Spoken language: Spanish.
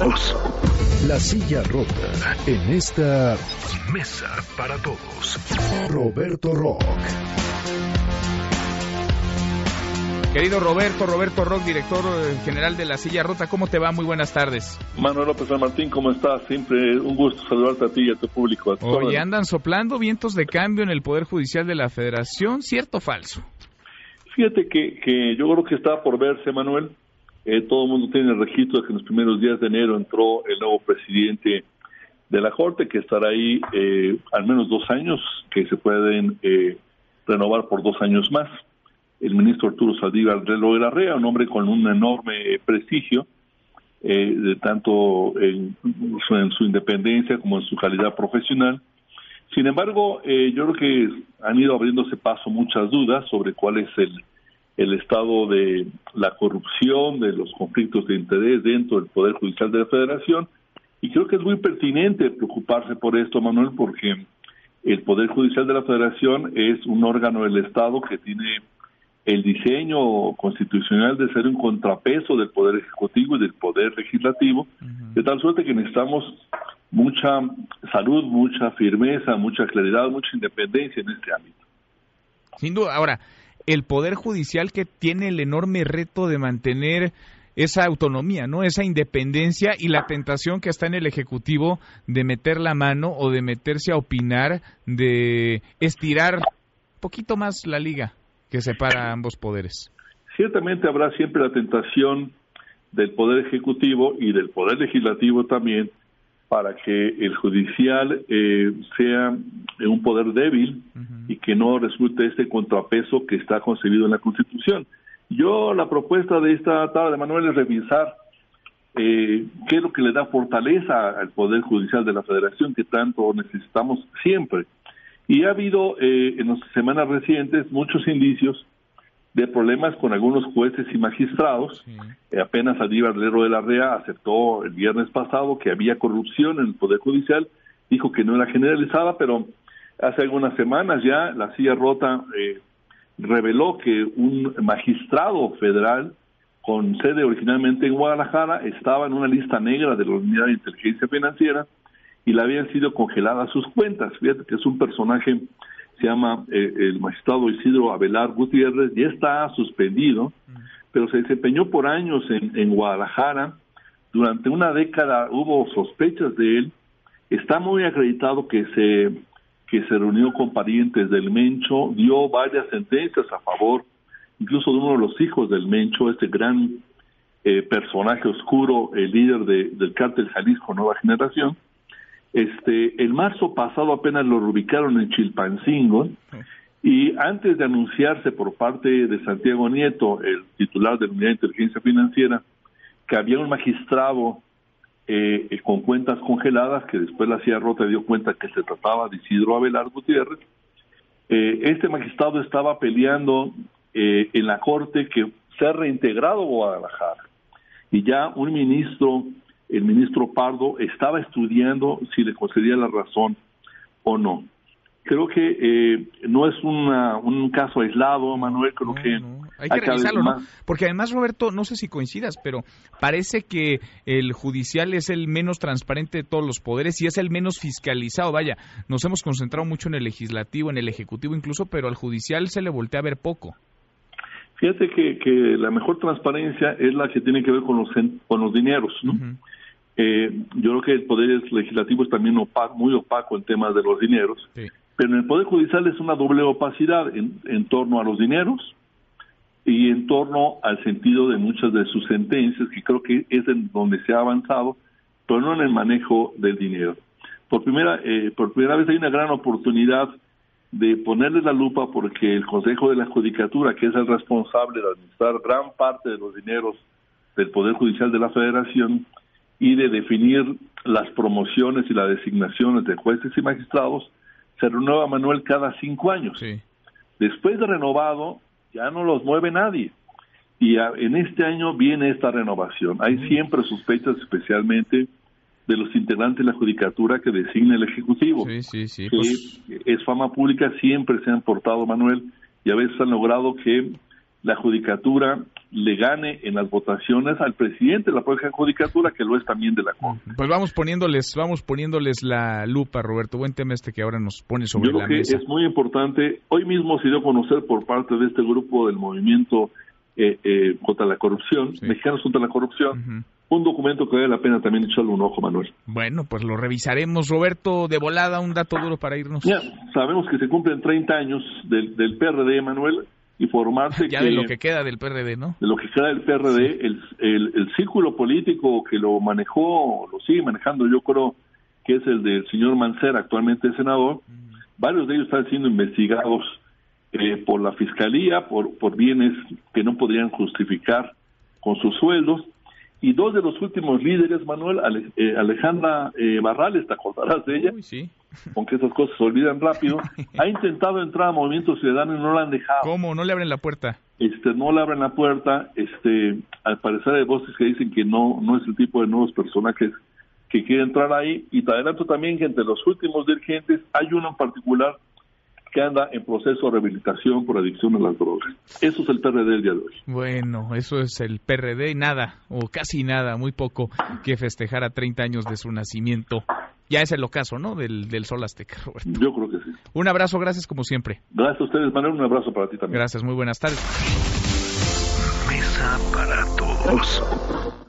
todos. La silla rota en esta mesa para todos. Roberto Rock. Querido Roberto, Roberto Rock, director eh, general de La Silla Rota, ¿cómo te va? Muy buenas tardes. Manuel López San Martín, ¿cómo estás? Siempre un gusto saludarte a ti y a tu público. Oye, andan soplando vientos de cambio en el Poder Judicial de la Federación, ¿cierto o falso? Fíjate que, que yo creo que está por verse, Manuel. Eh, todo el mundo tiene el registro de que en los primeros días de enero entró el nuevo presidente de la Corte, que estará ahí eh, al menos dos años, que se pueden eh, renovar por dos años más el ministro Arturo Saldívar de Larrea, un hombre con un enorme prestigio, eh, de tanto en, su independencia como en su calidad profesional. Sin embargo, eh, yo creo que han ido abriéndose paso muchas dudas sobre cuál es el, el estado de la corrupción, de los conflictos de interés dentro del Poder Judicial de la Federación, y creo que es muy pertinente preocuparse por esto, Manuel, porque el Poder Judicial de la Federación es un órgano del Estado que tiene el diseño constitucional de ser un contrapeso del poder ejecutivo y del poder legislativo, de tal suerte que necesitamos mucha salud, mucha firmeza, mucha claridad, mucha independencia en este ámbito. Sin duda. Ahora, el poder judicial que tiene el enorme reto de mantener esa autonomía, ¿no? Esa independencia y la tentación que está en el ejecutivo de meter la mano o de meterse a opinar, de estirar un poquito más la liga que separa ambos poderes. Ciertamente habrá siempre la tentación del Poder Ejecutivo y del Poder Legislativo también para que el judicial eh, sea un poder débil y que no resulte este contrapeso que está concebido en la Constitución. Yo la propuesta de esta tarde, Manuel, es revisar eh, qué es lo que le da fortaleza al Poder Judicial de la Federación que tanto necesitamos siempre. Y ha habido eh, en las semanas recientes muchos indicios de problemas con algunos jueces y magistrados. Eh, apenas Aníbal Lero de la REA aceptó el viernes pasado que había corrupción en el Poder Judicial, dijo que no era generalizada, pero hace algunas semanas ya la silla rota eh, reveló que un magistrado federal con sede originalmente en Guadalajara estaba en una lista negra de la Unidad de Inteligencia Financiera y le habían sido congeladas sus cuentas. Fíjate que es un personaje, se llama eh, el magistrado Isidro Abelar Gutiérrez, ya está suspendido, pero se desempeñó por años en, en Guadalajara. Durante una década hubo sospechas de él. Está muy acreditado que se que se reunió con parientes del Mencho, dio varias sentencias a favor, incluso de uno de los hijos del Mencho, este gran eh, personaje oscuro, el líder de, del cártel Jalisco Nueva Generación, este, el marzo pasado apenas lo ubicaron en Chilpancingo y antes de anunciarse por parte de Santiago Nieto, el titular de la Unidad de Inteligencia Financiera, que había un magistrado eh, con cuentas congeladas, que después la CIA Rota dio cuenta que se trataba de Isidro Abelardo Gutiérrez, eh, este magistrado estaba peleando eh, en la corte que se ha reintegrado Guadalajara. Y ya un ministro el ministro Pardo estaba estudiando si le concedía la razón o no. Creo que eh, no es un caso aislado, Manuel, creo que... Hay que revisarlo, ¿no? Porque además, Roberto, no sé si coincidas, pero parece que el judicial es el menos transparente de todos los poderes y es el menos fiscalizado. Vaya, nos hemos concentrado mucho en el legislativo, en el ejecutivo incluso, pero al judicial se le voltea a ver poco. Fíjate que, que la mejor transparencia es la que tiene que ver con los, con los dineros, ¿no? Eh, yo creo que el Poder Legislativo es también muy opaco en temas de los dineros, pero en el Poder Judicial es una doble opacidad en, torno a los dineros y en torno al sentido de muchas de sus sentencias, que creo que es en donde se ha avanzado, pero no en el manejo del dinero. Por primera, eh, por primera vez hay una gran oportunidad de ponerle la lupa porque el Consejo de la Judicatura, que es el responsable de administrar gran parte de los dineros del Poder Judicial de la Federación, y de definir las promociones y las designaciones de jueces y magistrados, se renueva Manuel cada cinco años. Después de renovado, ya no los mueve nadie. Y en este año viene esta renovación. Hay siempre sospechas, especialmente de los integrantes de la judicatura que designa el Ejecutivo. Sí, sí, pues Es fama pública, siempre se han portado, Manuel, y a veces han logrado que la judicatura le gane en las votaciones al presidente de la propia judicatura, que lo es también de la Corte. Pues vamos poniéndoles, vamos poniéndoles la lupa, Roberto. Buen tema este que ahora nos pone sobre Yo la creo que mesa. es muy importante. Hoy mismo se dio a conocer por parte de este grupo del movimiento eh, eh, contra la corrupción, Sí. Mexicanos contra la corrupción, Ujú. un documento que vale la pena también echarle un ojo, Manuel. Bueno, pues lo revisaremos. Roberto, de volada, un dato duro para irnos. Ya, sabemos que se cumplen 30 años del, del PRD, Manuel, y formarse Ya que, de lo que queda del PRD, ¿no? de lo que queda del PRD, el, el, el círculo político que lo manejó, lo sigue manejando, yo creo que es el del señor Mancera, actualmente senador, varios de ellos están siendo investigados eh, por la fiscalía por, por bienes que no podrían justificar con sus sueldos. Y dos de los últimos líderes, Manuel, Ale- eh, Alejandra eh, Barrales, te acordarás de ella, Uy, sí. Aunque esas cosas se olvidan rápido, ha intentado entrar a Movimiento Ciudadano y no la han dejado. ¿Cómo? ¿No le abren la puerta? Este, no le abren la puerta, este, al parecer hay voces que dicen que no, no es el tipo de nuevos personajes que quiere entrar ahí, y te adelanto también que entre los últimos dirigentes hay uno en particular que anda en proceso de rehabilitación por adicción a las drogas. Eso es el PRD del día de hoy. Bueno, eso es el PRD y nada, o casi nada, muy poco que festejar a 30 años de su nacimiento. Ya es el ocaso, ¿no? Del, del Sol Azteca, Roberto. Yo creo que sí. Un abrazo, gracias como siempre. Gracias a ustedes, Manuel, un abrazo para ti también. Gracias, muy buenas tardes. Mesa para todos.